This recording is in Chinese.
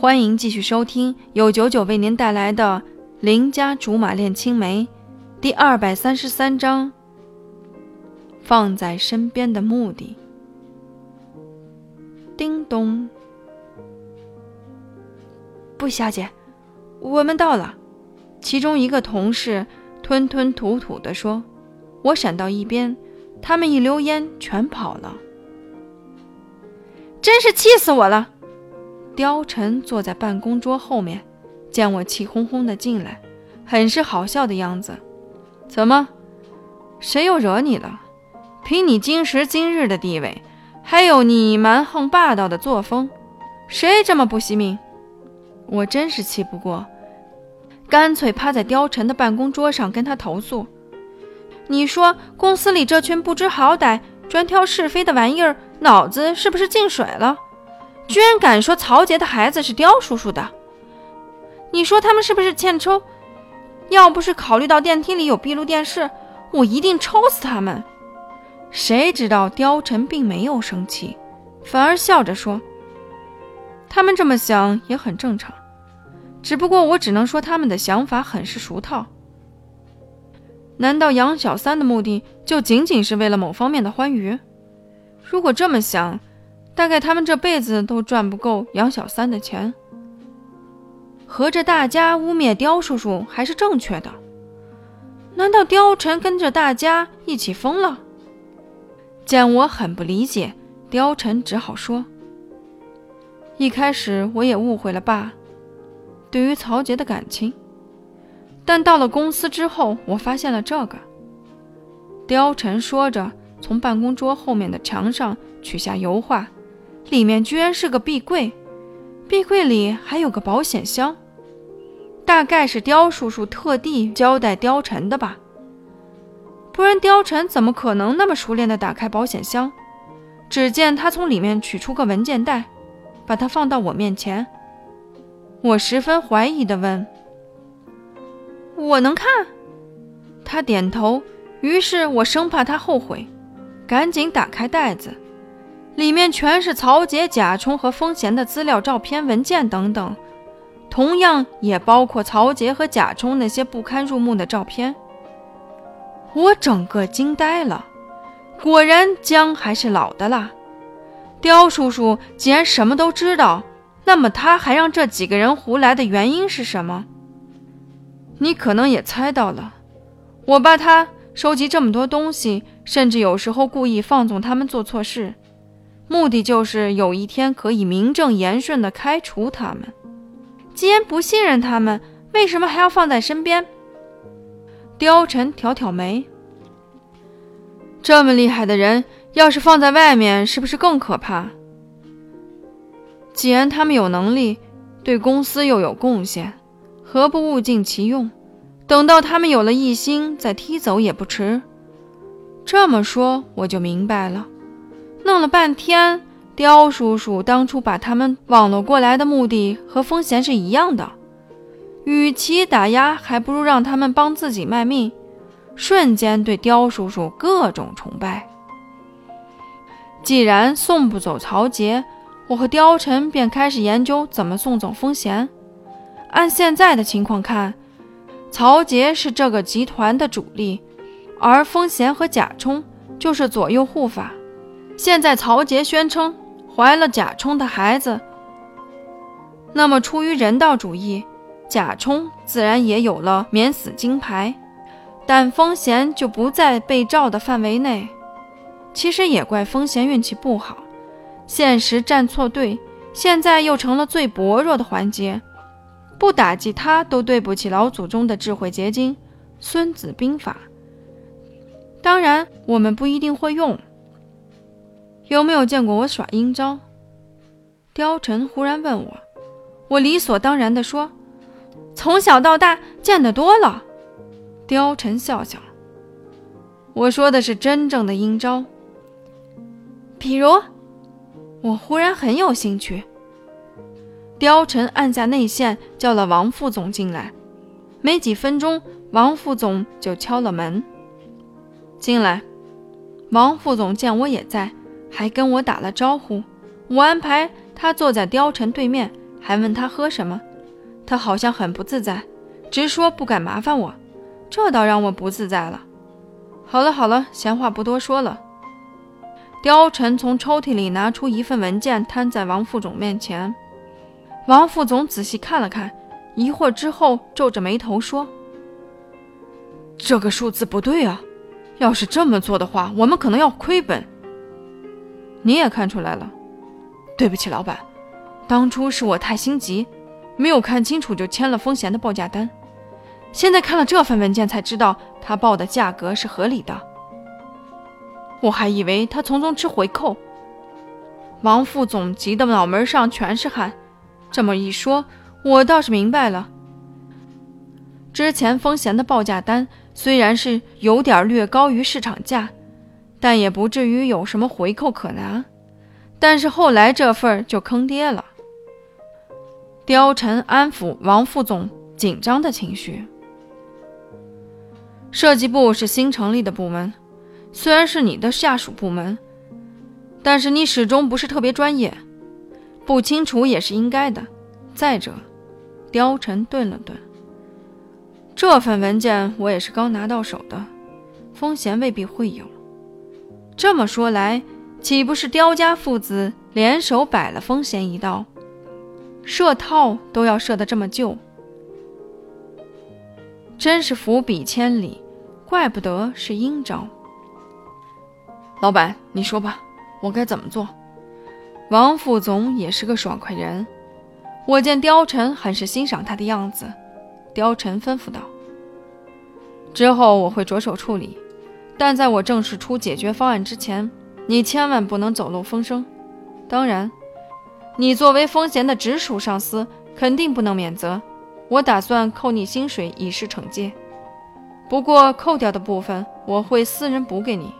欢迎继续收听由九九为您带来的《邻家竹马恋青梅》第二百三十三章。放在身边的目的。叮咚，布小姐，我们到了。其中一个同事吞吞吐吐地说：“我闪到一边，他们一溜烟全跑了。”真是气死我了！貂蝉坐在办公桌后面，见我气哄哄的进来，很是好笑的样子。怎么？谁又惹你了？凭你今时今日的地位，还有你蛮横霸道的作风，谁这么不惜命？我真是气不过。干脆趴在貂蝉的办公桌上跟他投诉。你说公司里这群不知好歹、专挑是非的玩意儿，脑子是不是进水了？居然敢说曹杰的孩子是刁叔叔的？你说他们是不是欠抽？要不是考虑到电梯里有闭路电视，我一定抽死他们。谁知道貂蝉并没有生气，反而笑着说：“他们这么想也很正常。”只不过我只能说，他们的想法很是俗套。难道杨小三的目的就仅仅是为了某方面的欢愉？如果这么想，大概他们这辈子都赚不够杨小三的钱。合着大家污蔑刁叔叔还是正确的？难道貂蝉跟着大家一起疯了？见我很不理解，貂蝉只好说：“一开始我也误会了爸。”对于曹杰的感情，但到了公司之后，我发现了这个。貂蝉说着，从办公桌后面的墙上取下油画，里面居然是个壁柜，壁柜里还有个保险箱，大概是刁叔叔特地交代貂蝉的吧，不然貂蝉怎么可能那么熟练地打开保险箱？只见他从里面取出个文件袋，把它放到我面前。我十分怀疑地问：“我能看？”他点头。于是我生怕他后悔，赶紧打开袋子，里面全是曹杰、贾冲和风贤的资料、照片、文件等等，同样也包括曹杰和贾冲那些不堪入目的照片。我整个惊呆了，果然姜还是老的辣。刁叔叔既然什么都知道。那么他还让这几个人胡来的原因是什么？你可能也猜到了。我爸他收集这么多东西，甚至有时候故意放纵他们做错事，目的就是有一天可以名正言顺地开除他们。既然不信任他们，为什么还要放在身边？貂蝉挑挑眉。这么厉害的人，要是放在外面，是不是更可怕？既然他们有能力，对公司又有贡献，何不物尽其用？等到他们有了异心，再踢走也不迟。这么说我就明白了。弄了半天，刁叔叔当初把他们网络过来的目的和风贤是一样的，与其打压，还不如让他们帮自己卖命。瞬间对刁叔叔各种崇拜。既然送不走曹杰。我和貂蝉便开始研究怎么送走风贤。按现在的情况看，曹杰是这个集团的主力，而风贤和贾冲就是左右护法。现在曹杰宣称怀了贾冲的孩子，那么出于人道主义，贾冲自然也有了免死金牌，但风贤就不在被罩的范围内。其实也怪风贤运气不好。现实站错队，现在又成了最薄弱的环节，不打击他都对不起老祖宗的智慧结晶《孙子兵法》。当然，我们不一定会用。有没有见过我耍阴招？貂蝉忽然问我，我理所当然地说：“从小到大见得多了。”貂蝉笑笑，我说的是真正的阴招，比如。我忽然很有兴趣。貂蝉按下内线，叫了王副总进来。没几分钟，王副总就敲了门。进来。王副总见我也在，还跟我打了招呼。我安排他坐在貂蝉对面，还问他喝什么，他好像很不自在，直说不敢麻烦我，这倒让我不自在了。好了好了，闲话不多说了。貂蝉从抽屉里拿出一份文件，摊在王副总面前。王副总仔细看了看，一会儿之后皱着眉头说：“这个数字不对啊！要是这么做的话，我们可能要亏本。”你也看出来了，对不起，老板，当初是我太心急，没有看清楚就签了风贤的报价单。现在看了这份文件，才知道他报的价格是合理的。我还以为他从中吃回扣。王副总急得脑门上全是汗。这么一说，我倒是明白了。之前风贤的报价单虽然是有点略高于市场价，但也不至于有什么回扣可拿。但是后来这份就坑爹了。貂蝉安抚王副总紧张的情绪。设计部是新成立的部门。虽然是你的下属部门，但是你始终不是特别专业，不清楚也是应该的。再者，貂蝉顿了顿，这份文件我也是刚拿到手的，风险未必会有。这么说来，岂不是刁家父子联手摆了风贤一道？设套都要设得这么旧，真是伏笔千里，怪不得是阴招。老板，你说吧，我该怎么做？王副总也是个爽快人，我见貂蝉很是欣赏他的样子。貂蝉吩咐道：“之后我会着手处理，但在我正式出解决方案之前，你千万不能走漏风声。当然，你作为风贤的直属上司，肯定不能免责。我打算扣你薪水以示惩戒，不过扣掉的部分我会私人补给你。”